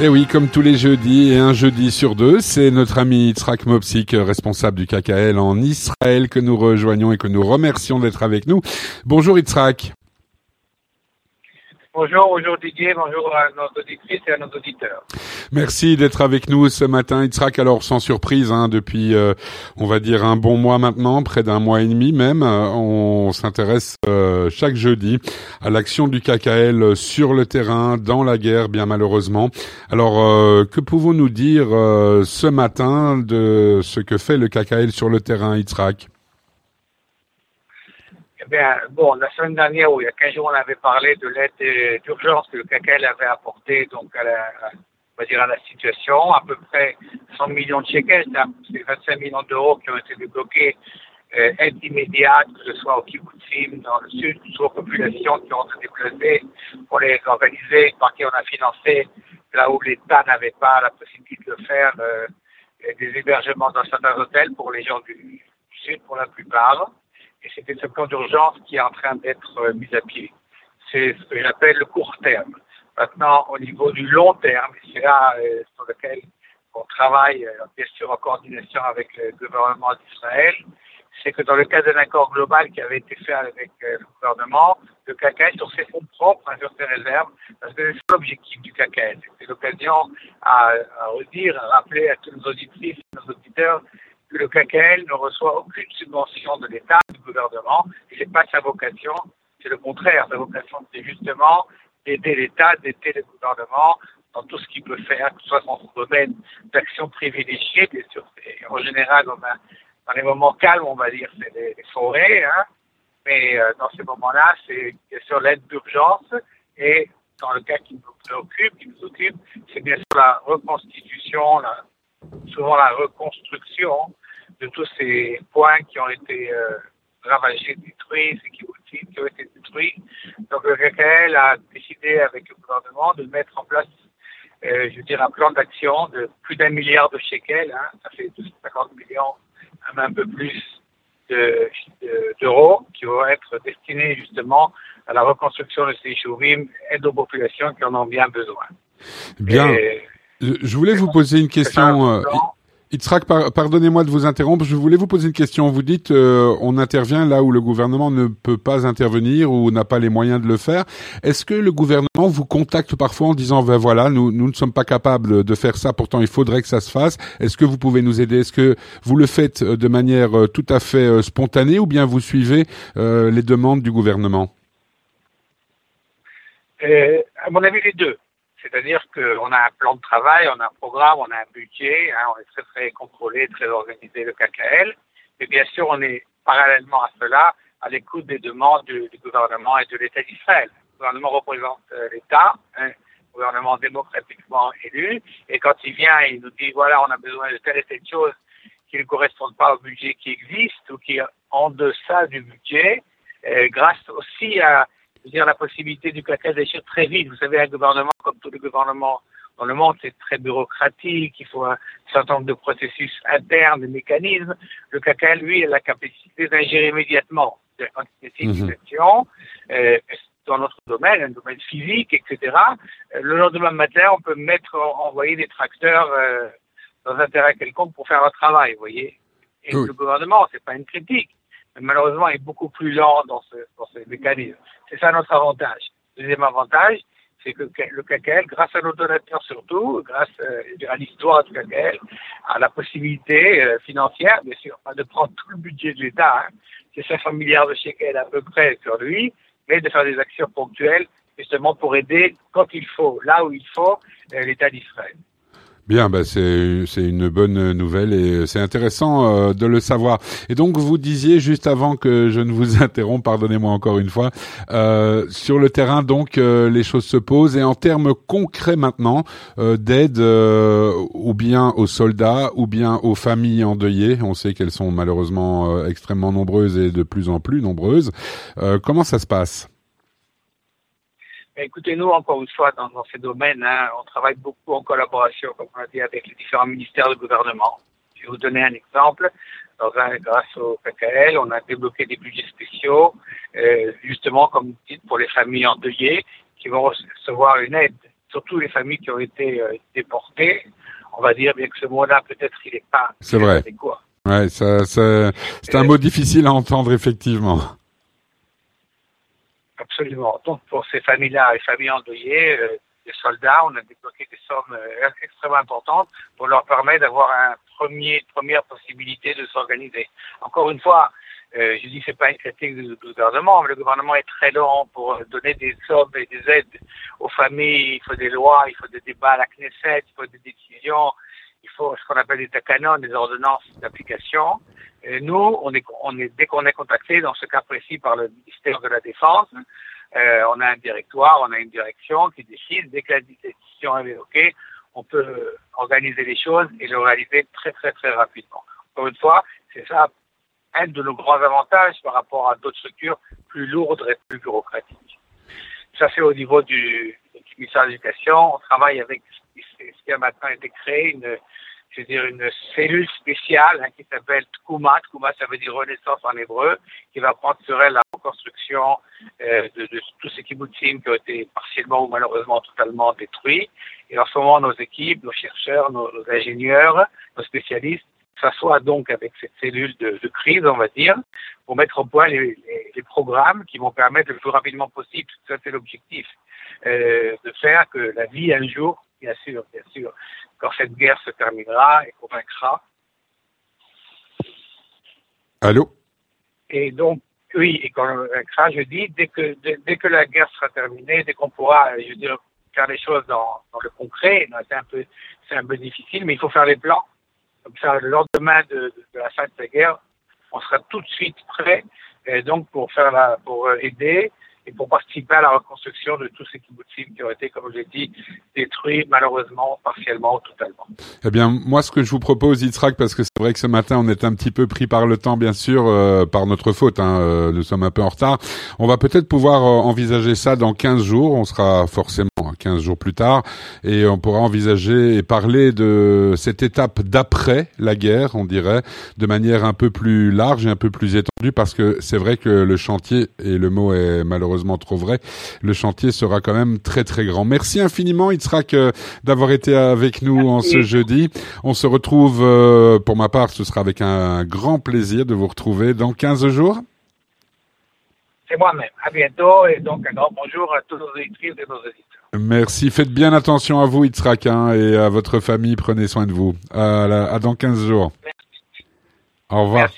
Et eh oui, comme tous les jeudis et un jeudi sur deux, c'est notre ami Itzrak Mopsik, responsable du KKL en Israël, que nous rejoignons et que nous remercions d'être avec nous. Bonjour Itzrak. Bonjour, bonjour Didier, bonjour à nos auditrices et à nos auditeurs. Merci d'être avec nous ce matin, Itzrak. Alors sans surprise, hein, depuis euh, on va dire un bon mois maintenant, près d'un mois et demi même, euh, on s'intéresse euh, chaque jeudi à l'action du KKL sur le terrain, dans la guerre, bien malheureusement. Alors que pouvons-nous dire ce matin de ce que fait le KKL sur le terrain, Itzrak bien, bon, la semaine dernière, ou il y a 15 jours, on avait parlé de l'aide d'urgence que le CACAL avait apporté donc à la, on va dire la situation, à peu près 100 millions de shekels, c'est 25 millions d'euros qui ont été débloqués, euh, aide immédiate, que ce soit au kibbutzim dans le sud, aux populations qui ont été déplacées pour les organiser, par qui on a financé là où l'État n'avait pas la possibilité de faire euh, des hébergements dans certains hôtels pour les gens du sud pour la plupart et c'était ce plan d'urgence qui est en train d'être euh, mis à pied. C'est ce que j'appelle le court terme. Maintenant, au niveau du long terme, c'est là euh, sur lequel on travaille, euh, bien sûr, en coordination avec le gouvernement d'Israël, c'est que dans le cadre d'un accord global qui avait été fait avec le gouvernement, le CACA sur ses fonds propres, hein, sur ses réserves, parce que c'est l'objectif du CACA. C'est l'occasion à, à redire, à rappeler à tous nos auditrices nos auditeurs que le KKL ne reçoit aucune subvention de l'État, gouvernement. C'est pas sa vocation, c'est le contraire. Sa vocation, c'est justement d'aider l'État, d'aider le gouvernement dans tout ce qu'il peut faire, que ce soit dans son domaine d'action privilégiée, bien sûr. En général, dans les moments calmes, on va dire, c'est les, forêts, hein. mais euh, dans ces moments-là, c'est bien sûr l'aide d'urgence et dans le cas qui nous préoccupe, qui nous occupe, c'est bien sûr la reconstitution, souvent la reconstruction de tous ces points qui ont été euh, ravagés, détruits, ces qui, qui ont été détruits. Donc le KKL a décidé avec le gouvernement de mettre en place, euh, je veux dire, un plan d'action de plus d'un milliard de shekels, hein, ça fait 250 millions, même un peu plus d'euros, qui vont être destinés justement à la reconstruction de ces chouvim et aux populations qui en ont bien besoin. Bien. je voulais vous poser une question. Itzrak, pardonnez-moi de vous interrompre. Je voulais vous poser une question. Vous dites euh, on intervient là où le gouvernement ne peut pas intervenir ou n'a pas les moyens de le faire. Est-ce que le gouvernement vous contacte parfois en disant ben voilà nous nous ne sommes pas capables de faire ça. Pourtant il faudrait que ça se fasse. Est-ce que vous pouvez nous aider? Est-ce que vous le faites euh, de manière euh, tout à fait spontanée ou bien vous suivez les demandes du gouvernement? À mon avis les deux. C'est-à-dire qu'on a un plan de travail, on a un programme, on a un budget, hein, on est très très contrôlé, très organisé le KKL. Et bien sûr, on est parallèlement à cela à l'écoute des demandes du, gouvernement et de l'État d'Israël. Le gouvernement représente euh, l'État, un gouvernement démocratiquement élu, et quand il vient il nous dit voilà, on a besoin de telle et telle chose qui ne correspondent pas au budget qui existe ou qui est en deçà du budget, euh, grâce aussi à dire, la possibilité du KKL d'agir très vite. Vous savez, un gouvernement, comme tous les gouvernements dans le monde, c'est très bureaucratique, il faut un certain nombre de processus internes, de mécanismes. Le KKL, lui, a la capacité d'agir immédiatement. Quand il y a une situation, euh, dans notre domaine, un domaine physique, etc., euh, le lendemain matin, on peut mettre, envoyer des tracteurs euh, dans un terrain quelconque pour faire un travail, vous voyez. Et le gouvernement, c'est pas une critique, malheureusement, est beaucoup plus lent dans ce, dans ce mécanisme. C'est ça notre avantage. Deuxième avantage, c'est que le KKL, grâce à nos donateurs surtout, grâce euh, à l'histoire du KKL, a la possibilité euh, financière, bien sûr, pas de prendre tout le budget de l'État, hein, c'est 500 milliards de shekels à peu près sur lui, mais de faire des actions ponctuelles, justement pour aider quand il faut, là où il faut, euh, l'État d'Israël. Bien, bah c'est une bonne nouvelle et c'est intéressant euh, de le savoir. Et donc vous disiez juste avant que je ne vous interromps, pardonnez-moi encore une fois, euh, sur le terrain donc euh, les choses se posent et en termes concrets maintenant d'aide ou bien aux soldats ou bien aux familles endeuillées, on sait qu'elles sont malheureusement extrêmement nombreuses et de plus en plus nombreuses. comment ça se passe? Écoutez, nous, encore une fois, dans, ces domaines, hein, on travaille beaucoup en collaboration, comme on a dit, avec les différents ministères du gouvernement. Je vais vous donner un exemple. Dans un, grâce au PKL, on a débloqué des budgets spéciaux, euh, justement, comme vous dites, pour les familles endeuillées qui vont recevoir une aide surtout les familles qui ont été déportées. On va dire, bien que ce mot-là, peut-être, il n'est pas c'est vrai. adéquat. Ouais, ça, ça c'est un mot difficile à entendre, effectivement. Absolument. Donc, pour ces familles-là, les familles endeuillées, les soldats, on a débloqué des sommes extrêmement importantes pour leur permettre d'avoir un premier, première possibilité de s'organiser. Encore une fois, euh, je dis c'est pas une critique du, gouvernement, mais le gouvernement est très lent pour donner des sommes et des aides aux familles. Il faut des lois, il faut des débats à la Knesset, il faut des décisions, il faut ce qu'on appelle des canons, des ordonnances d'application. Nous, on est, on est, dès qu'on est contacté, dans ce cas précis, par le ministère de la Défense, euh, on a un directoire, on a une direction qui décide. Dès que la décision est évoquée, on peut organiser les choses et le réaliser très, très, très rapidement. Encore une fois, c'est ça un de nos grands avantages par rapport à d'autres structures plus lourdes et plus bureaucratiques. Ça, c'est au niveau du, ministère de l'Éducation. On travaille avec ce qui a maintenant été créé, une, je veux dire, une cellule spéciale hein, qui s'appelle Tkuma. Tkuma, ça veut dire renaissance en hébreu, qui va prendre sur elle la reconstruction euh, de, de, tous ces kibbutzim qui ont été partiellement ou malheureusement totalement détruits. Et en ce moment, nos équipes, nos chercheurs, nos ingénieurs, nos spécialistes s'assoit donc avec cette cellule de, de, crise, on va dire, pour mettre au point les, les, les, programmes qui vont permettre le plus rapidement possible, ça c'est l'objectif, euh, de faire que la vie un jour, bien sûr, bien sûr, quand cette guerre se terminera et qu'on vaincra. Allô? Et donc, oui, et quand on vaincra, je dis, dès que, dès, dès, que la guerre sera terminée, dès qu'on pourra, je veux dire, faire les choses dans, dans le concret, c'est un peu, c'est un peu difficile, mais il faut faire les plans comme ça, le lendemain de, la fin de la guerre, on sera tout de suite prêt, et donc pour faire pour aider et pour participer à la reconstruction de tous ces kibbutzim qui ont été, comme je l'ai dit, détruits malheureusement, partiellement ou totalement. Eh bien, moi, ce que je vous propose, Yitzhak, parce que c'est vrai que ce matin, on est un petit peu pris par le temps, bien sûr, euh, par notre faute, hein, euh, nous sommes un peu en retard. On va peut-être pouvoir euh, envisager ça dans 15 jours, on sera forcément 15 jours plus tard, et on pourra envisager et parler de cette étape d'après la guerre, on dirait, de manière un peu plus large et un peu plus étendue, parce que c'est vrai que le chantier, et le mot est malheureusement trop vrai. Le chantier sera quand même très très grand. Merci infiniment Itzrak euh, d'avoir été avec nous en ce jeudi. On se retrouve, euh, pour ma part, ce sera avec un grand plaisir de vous retrouver dans 15 jours. C'est moi-même. À bientôt et donc un grand bonjour à tous nos éditeurs et nos auditeurs. Merci. Faites bien attention à vous, Itzrak, hein, et à votre famille. Prenez soin de vous. À, dans 15 jours. Au revoir.